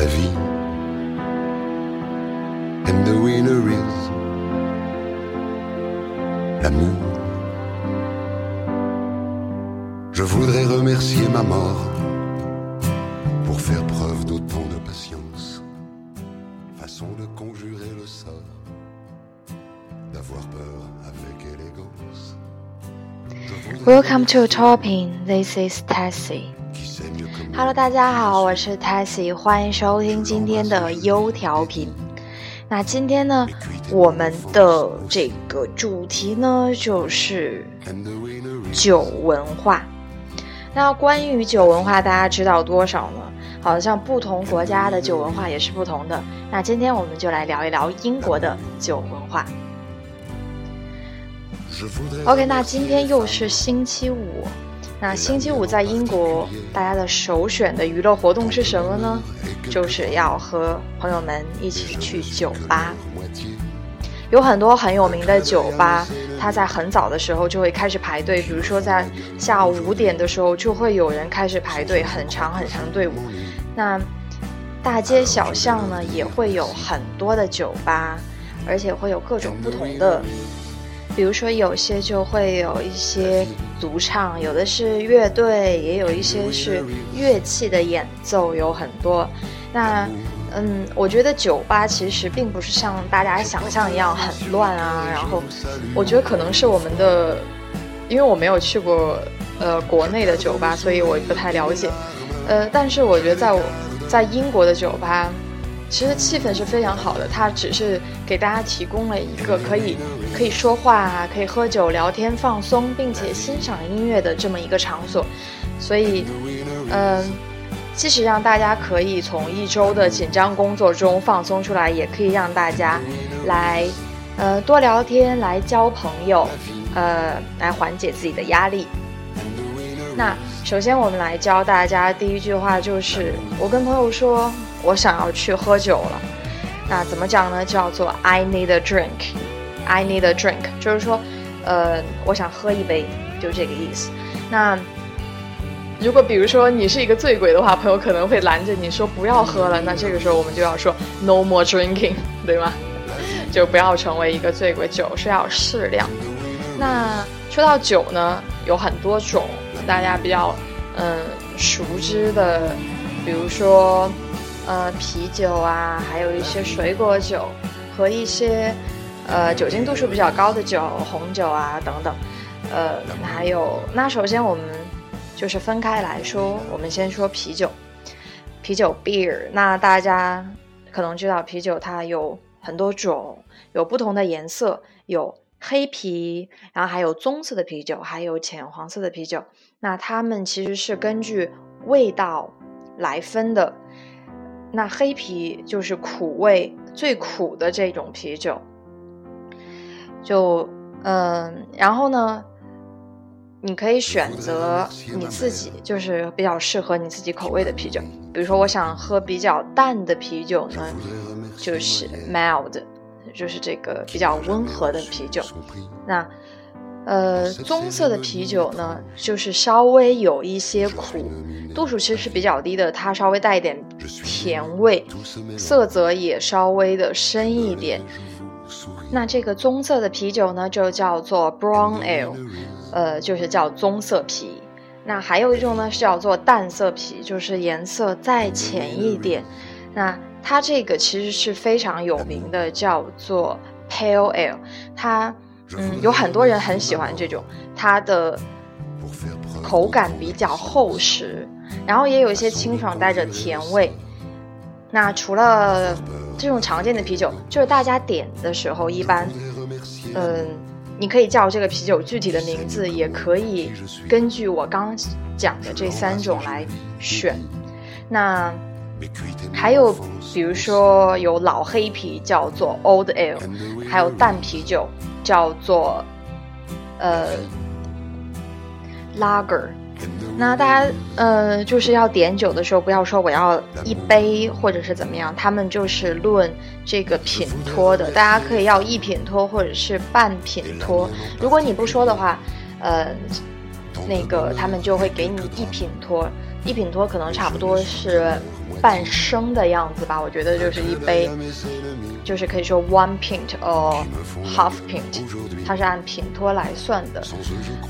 la vie. And the winner is l'amour. Je voudrais remercier ma mort pour faire preuve d'autant de patience, façon de conjurer le sort, d'avoir peur avec élégance. Welcome to Topping. This is Tessie. Hello，大家好，我是 Tessie，欢迎收听今天的优调频。那今天呢，我们的这个主题呢就是酒文化。那关于酒文化，大家知道多少呢？好像不同国家的酒文化也是不同的。那今天我们就来聊一聊英国的酒文化。OK，那今天又是星期五。那星期五在英国，大家的首选的娱乐活动是什么呢？就是要和朋友们一起去酒吧。有很多很有名的酒吧，它在很早的时候就会开始排队，比如说在下午五点的时候，就会有人开始排队，很长很长队伍。那大街小巷呢，也会有很多的酒吧，而且会有各种不同的，比如说有些就会有一些独唱，有的是乐队，也有一些是乐器的演奏，有很多。那嗯，我觉得酒吧其实并不是像大家想象一样很乱啊。然后，我觉得可能是我们的，因为我没有去过呃国内的酒吧，所以我不太了解。呃，但是我觉得在我在英国的酒吧，其实气氛是非常好的。它只是给大家提供了一个可以可以说话，可以喝酒、聊天、放松，并且欣赏音乐的这么一个场所。所以，嗯、即使让大家可以从一周的紧张工作中放松出来，也可以让大家来，呃，多聊天，来交朋友，呃，来缓解自己的压力。那首先我们来教大家第一句话就是，我跟朋友说我想要去喝酒了，那怎么讲呢？叫做 I need a drink。I need a drink，就是说，呃，我想喝一杯，就这个意思。那如果比如说你是一个醉鬼的话，朋友可能会拦着你说不要喝了，那这个时候我们就要说 no more drinking，对吗？就不要成为一个醉鬼，酒是要适量。那说到酒呢，有很多种，大家比较嗯熟知的，比如说呃啤酒啊，还有一些水果酒和一些呃酒精度数比较高的酒，红酒啊等等。呃，还有那首先我们就是分开来说，我们先说啤酒，啤酒 beer。那大家可能知道啤酒它有很多种，有不同的颜色，有黑啤，然后还有棕色的啤酒，还有浅黄色的啤酒。那它们其实是根据味道来分的。那黑啤就是苦味最苦的这种啤酒，就嗯，然后呢，你可以选择你自己就是比较适合你自己口味的啤酒。比如说，我想喝比较淡的啤酒呢，就是 mild，就是这个比较温和的啤酒。那呃，棕色的啤酒呢，就是稍微有一些苦，度数其实是比较低的，它稍微带一点甜味，色泽也稍微的深一点。那这个棕色的啤酒呢，就叫做 brown ale，呃，就是叫棕色啤。那还有一种呢是叫做淡色啤，就是颜色再浅一点。那它这个其实是非常有名的，叫做 pale ale。它嗯有很多人很喜欢这种，它的口感比较厚实，然后也有一些清爽带着甜味。那除了这种常见的啤酒，就是大家点的时候一般，嗯，你可以叫这个啤酒具体的名字，也可以根据我刚讲的这三种来选。那还有比如说有老黑啤叫做 Old Ale，还有淡啤酒叫做呃 Lager。那大家呃就是要点酒的时候，不要说我要一杯或者是怎么样，他们就是论这个品托的。大家可以要一品托或者是半品托。如果你不说的话，呃，那个他们就会给你一品托。一品托可能差不多是半升的样子吧，我觉得就是一杯，就是可以说 one pint or half pint，它是按品托来算的。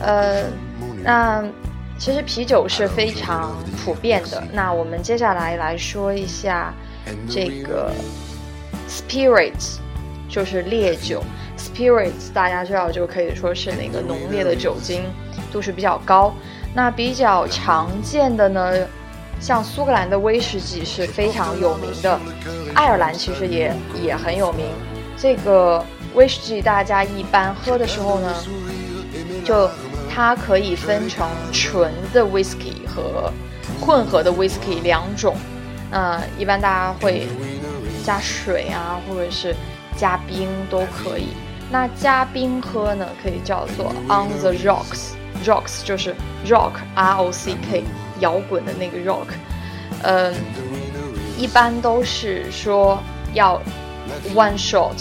呃，那。其实啤酒是非常普遍的。那我们接下来来说一下这个 spirits，就是烈酒。Spirits 大家知道就可以说是那个浓烈的酒精度数比较高。那比较常见的呢，像苏格兰的威士忌是非常有名的，爱尔兰其实也也很有名。这个威士忌大家一般喝的时候呢，就。它可以分成纯的 whisky 和混合的 whisky 两种，呃，一般大家会加水啊，或者是加冰都可以。那加冰喝呢，可以叫做 on the rocks，rocks 就是 rock r o c k 摇滚的那个 rock，嗯，一般都是说要 one shot，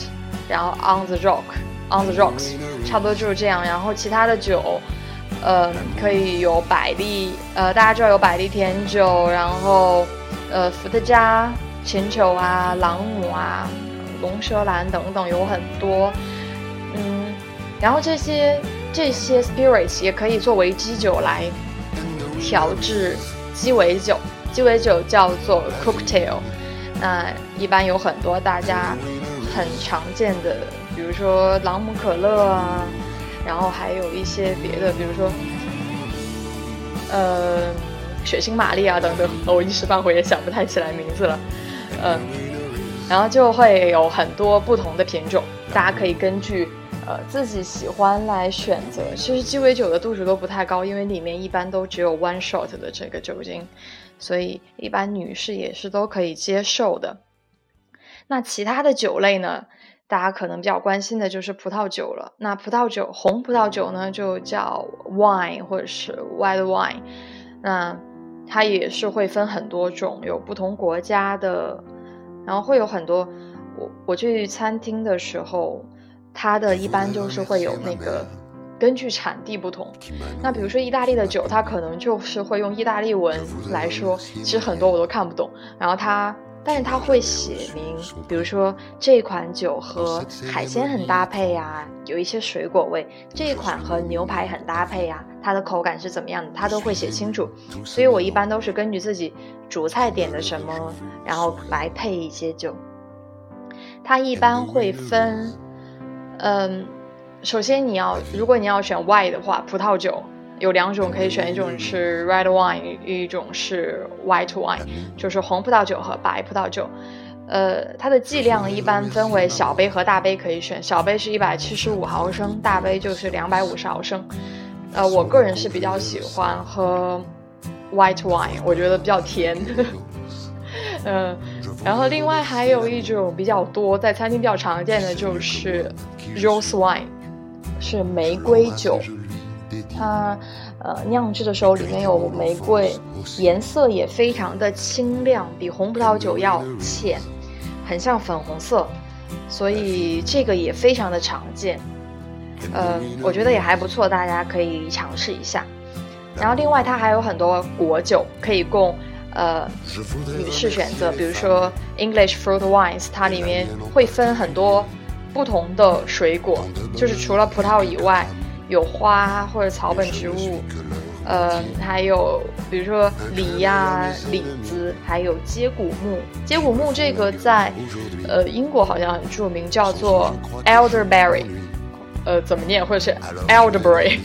然后 on the rock，on the rocks，差不多就是这样。然后其他的酒。呃，可以有百利，呃，大家知道有百利甜酒，然后，呃，伏特加、琴酒啊、朗姆啊、龙舌兰等等有很多，嗯，然后这些这些 spirits 也可以作为基酒来调制鸡尾酒，鸡尾酒叫做 cocktail，那一般有很多大家很常见的，比如说朗姆可乐啊。然后还有一些别的，比如说，呃，血腥玛丽啊等等，我一时半会也想不太起来名字了，嗯，然后就会有很多不同的品种，大家可以根据呃自己喜欢来选择。其实鸡尾酒的度数都不太高，因为里面一般都只有 one shot 的这个酒精，所以一般女士也是都可以接受的。那其他的酒类呢？大家可能比较关心的就是葡萄酒了。那葡萄酒，红葡萄酒呢，就叫 wine 或者是 white wine。那它也是会分很多种，有不同国家的，然后会有很多。我我去餐厅的时候，它的一般就是会有那个根据产地不同。那比如说意大利的酒，它可能就是会用意大利文来说，其实很多我都看不懂。然后它。但是它会写明，比如说这款酒和海鲜很搭配呀，有一些水果味；这一款和牛排很搭配呀，它的口感是怎么样的，它都会写清楚。所以我一般都是根据自己主菜点的什么，然后来配一些酒。它一般会分，嗯，首先你要，如果你要选 Y 的话，葡萄酒。有两种可以选，一种是 red wine，一种是 white wine，就是红葡萄酒和白葡萄酒。呃，它的剂量一般分为小杯和大杯可以选，小杯是一百七十五毫升，大杯就是两百五十毫升。呃，我个人是比较喜欢喝 white wine，我觉得比较甜。嗯，然后另外还有一种比较多，在餐厅比较常见的就是 rose wine，是玫瑰酒。它，呃，酿制的时候里面有玫瑰，颜色也非常的清亮，比红葡萄酒要浅，很像粉红色，所以这个也非常的常见。呃，我觉得也还不错，大家可以尝试一下。然后另外它还有很多果酒可以供呃女士选择，比如说 English fruit wines，它里面会分很多不同的水果，就是除了葡萄以外。有花或者草本植物，呃，还有比如说梨呀、李子，还有接骨木。接骨木这个在，呃，英国好像很著名，叫做 elderberry，呃，怎么念？或者是 elderberry？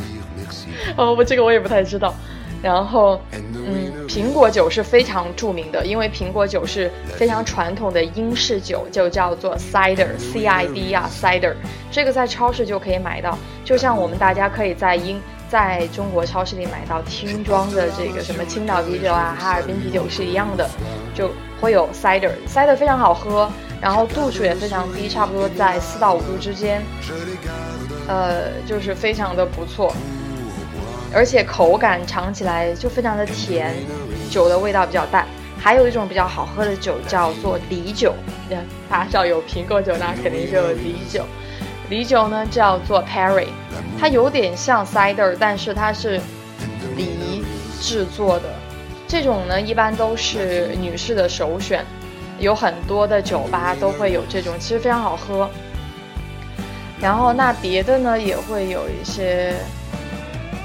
哦，我这个我也不太知道。然后，嗯，苹果酒是非常著名的，因为苹果酒是非常传统的英式酒，就叫做 cider，C I D 啊，cider，这个在超市就可以买到。就像我们大家可以在英，在中国超市里买到听装的这个什么青岛啤酒啊、哈尔滨啤酒是一样的，就会有 cider，cider 非常好喝，然后度数也非常低，差不多在四到五度之间，呃，就是非常的不错，而且口感尝起来就非常的甜，酒的味道比较淡。还有一种比较好喝的酒叫做梨酒，大家知道有苹果酒，那肯定就有梨酒。梨酒呢叫做 Perry，它有点像 cider，但是它是梨制作的。这种呢一般都是女士的首选，有很多的酒吧都会有这种，其实非常好喝。然后那别的呢也会有一些，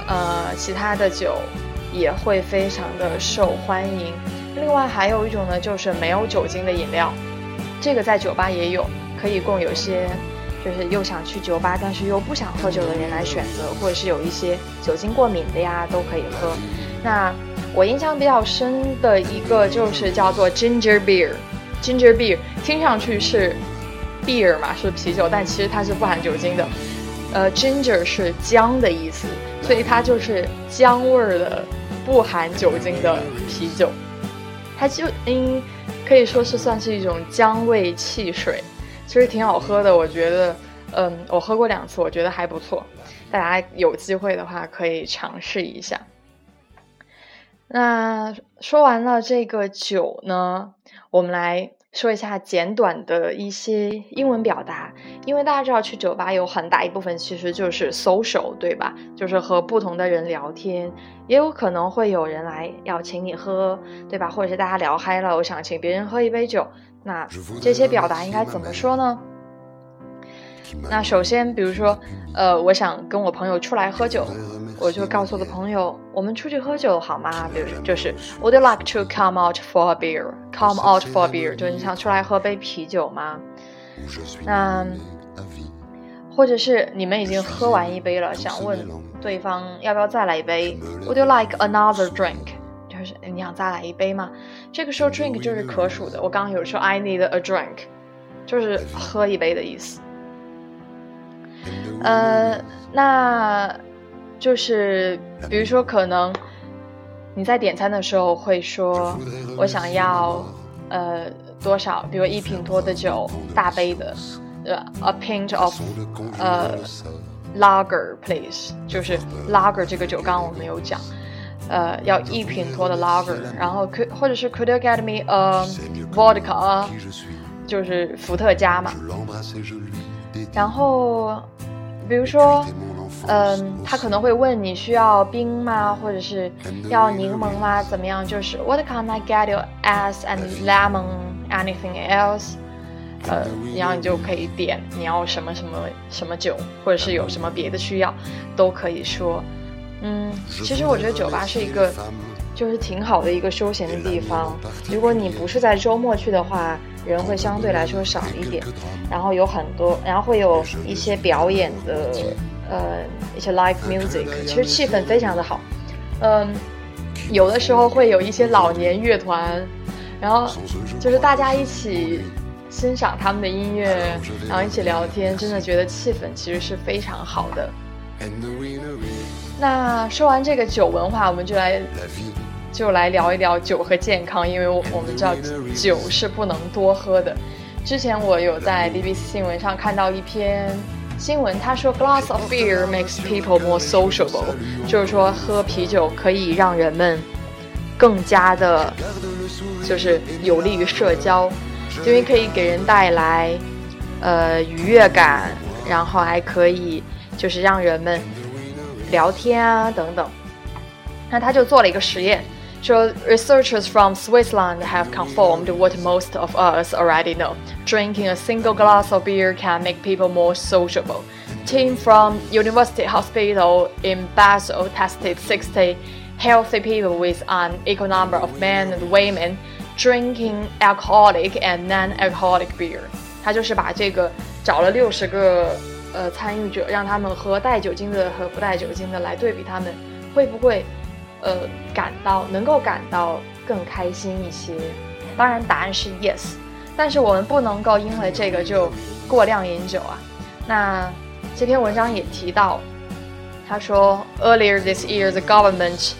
呃，其他的酒也会非常的受欢迎。另外还有一种呢，就是没有酒精的饮料，这个在酒吧也有，可以供有些就是又想去酒吧但是又不想喝酒的人来选择，或者是有一些酒精过敏的呀都可以喝。那我印象比较深的一个就是叫做 ginger beer，ginger beer 听上去是 beer 嘛，是啤酒，但其实它是不含酒精的。呃，ginger 是姜的意思，所以它就是姜味儿的不含酒精的啤酒。它就嗯可以说是算是一种姜味汽水，其实挺好喝的。我觉得，嗯，我喝过两次，我觉得还不错。大家有机会的话可以尝试一下。那说完了这个酒呢，我们来。说一下简短的一些英文表达，因为大家知道去酒吧有很大一部分其实就是 social，对吧？就是和不同的人聊天，也有可能会有人来要请你喝，对吧？或者是大家聊嗨了，我想请别人喝一杯酒，那这些表达应该怎么说呢？那首先，比如说，呃，我想跟我朋友出来喝酒，我就告诉我的朋友，我们出去喝酒好吗？比如就是 Would you like to come out for a beer? Come out for a beer，就是你想出来喝杯啤酒吗？那或者是你们已经喝完一杯了，想问对方要不要再来一杯？Would you like another drink？就是你想再来一杯吗？这个时候 drink 就是可数的，我刚刚有说 I need a drink，就是喝一杯的意思。呃，那就是比如说，可能你在点餐的时候会说，我想要呃多少，比如一瓶多的酒，大杯的，呃，a pint of，呃，lager please，就是 lager 这个酒，刚刚我们有讲，呃，要一瓶多的 lager，然后可或者是 could you get me a vodka，就是伏特加嘛。然后，比如说，嗯，他可能会问你需要冰吗，或者是要柠檬吗？怎么样？就是 What can I get you as and lemon anything else？呃，然后你就可以点你要什么什么什么酒，或者是有什么别的需要，都可以说。嗯，其实我觉得酒吧是一个。就是挺好的一个休闲的地方。如果你不是在周末去的话，人会相对来说少一点。然后有很多，然后会有一些表演的，呃，一些 live music，其实气氛非常的好。嗯，有的时候会有一些老年乐团，然后就是大家一起欣赏他们的音乐，然后一起聊天，真的觉得气氛其实是非常好的。那说完这个酒文化，我们就来。就来聊一聊酒和健康，因为我我们知道酒是不能多喝的。之前我有在 BBC 新闻上看到一篇新闻，他说 glass of beer makes people more sociable，就是说喝啤酒可以让人们更加的，就是有利于社交，因为可以给人带来呃愉悦感，然后还可以就是让人们聊天啊等等。那他就做了一个实验，说 researchers from Switzerland have confirmed what most of us already know: drinking a single glass of beer can make people more sociable. Team from University Hospital in Basel tested 60 healthy people with an equal number of men and women drinking alcoholic and non-alcoholic beer. 他就是把这个找了六十个呃参与者，让他们喝带酒精的和不带酒精的来对比，他们会不会呃，感到能够感到更开心一些，当然答案是 yes，但是我们不能够因为这个就过量饮酒啊。那这篇文章也提到，他说，Earlier this year, the government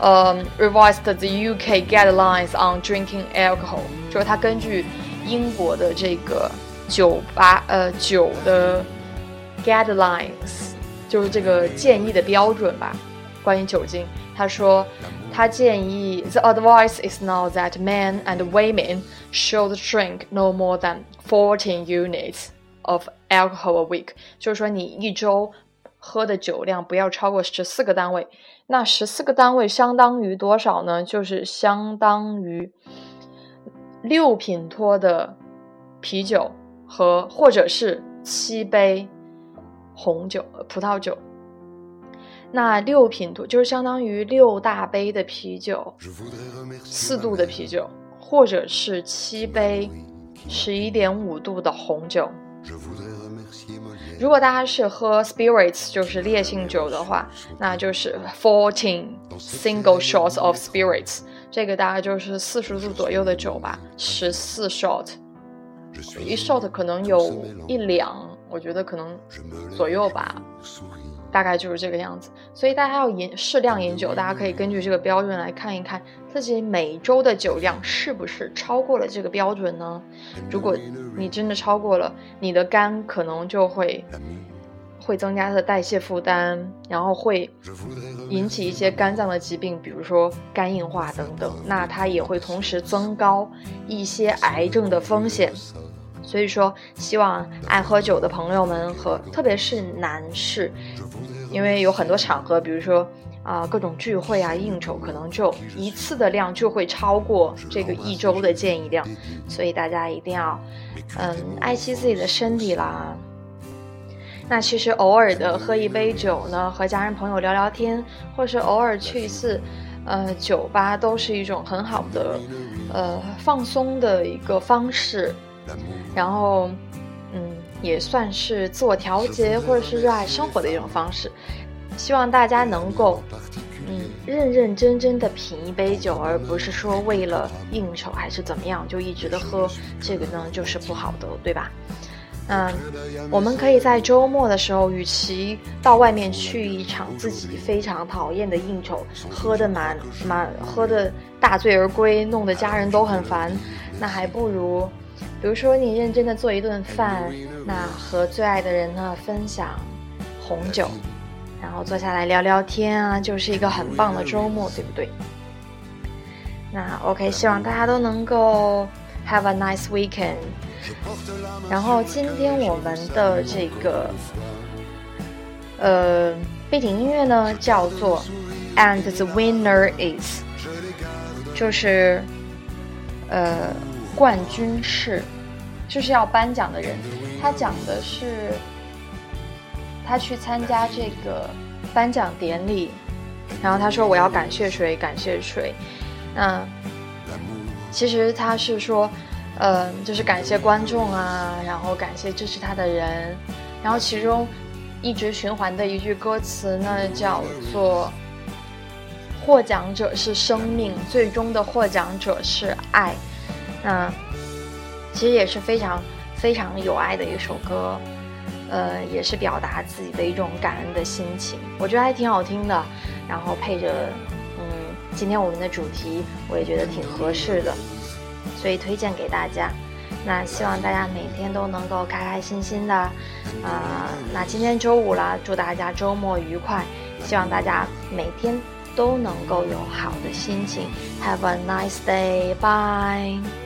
um revised the UK guidelines on drinking alcohol。就是他根据英国的这个酒吧呃酒的 guidelines，就是这个建议的标准吧，关于酒精，他说。他建议，the advice is now that men and women should drink no more than fourteen units of alcohol a week。就是说，你一周喝的酒量不要超过十四个单位。那十四个单位相当于多少呢？就是相当于六品托的啤酒和或者是七杯红酒、葡萄酒。那六品度就是相当于六大杯的啤酒，四度的啤酒，或者是七杯十一点五度的红酒。如果大家是喝 spirits，就是烈性酒的话，那就是 fourteen single shots of spirits，这个大概就是四十度左右的酒吧，十四 shot，一 shot 可能有一两，我觉得可能左右吧。大概就是这个样子，所以大家要饮适量饮酒，大家可以根据这个标准来看一看自己每周的酒量是不是超过了这个标准呢？如果你真的超过了，你的肝可能就会会增加它的代谢负担，然后会引起一些肝脏的疾病，比如说肝硬化等等。那它也会同时增高一些癌症的风险。所以说，希望爱喝酒的朋友们和特别是男士，因为有很多场合，比如说啊各种聚会啊应酬，可能就一次的量就会超过这个一周的建议量，所以大家一定要嗯爱惜自己的身体啦。那其实偶尔的喝一杯酒呢，和家人朋友聊聊天，或是偶尔去一次呃酒吧，都是一种很好的呃放松的一个方式。然后，嗯，也算是自我调节或者是热爱生活的一种方式。希望大家能够，嗯，认认真真的品一杯酒，而不是说为了应酬还是怎么样就一直的喝，这个呢就是不好的，对吧？嗯，我们可以在周末的时候，与其到外面去一场自己非常讨厌的应酬，喝的满满，喝的大醉而归，弄得家人都很烦，那还不如。比如说，你认真的做一顿饭，那和最爱的人呢分享红酒，然后坐下来聊聊天啊，就是一个很棒的周末，对不对？那 OK，希望大家都能够 have a nice weekend。然后今天我们的这个呃背景音乐呢叫做 And the winner is，就是呃。冠军是，就是要颁奖的人。他讲的是，他去参加这个颁奖典礼，然后他说我要感谢谁，感谢谁。那其实他是说，嗯，就是感谢观众啊，然后感谢支持他的人。然后其中一直循环的一句歌词呢，叫做“获奖者是生命，最终的获奖者是爱”。那其实也是非常非常有爱的一首歌，呃，也是表达自己的一种感恩的心情，我觉得还挺好听的。然后配着，嗯，今天我们的主题，我也觉得挺合适的，所以推荐给大家。那希望大家每天都能够开开心心的，啊，那今天周五了，祝大家周末愉快，希望大家每天都能够有好的心情。Have a nice day. Bye.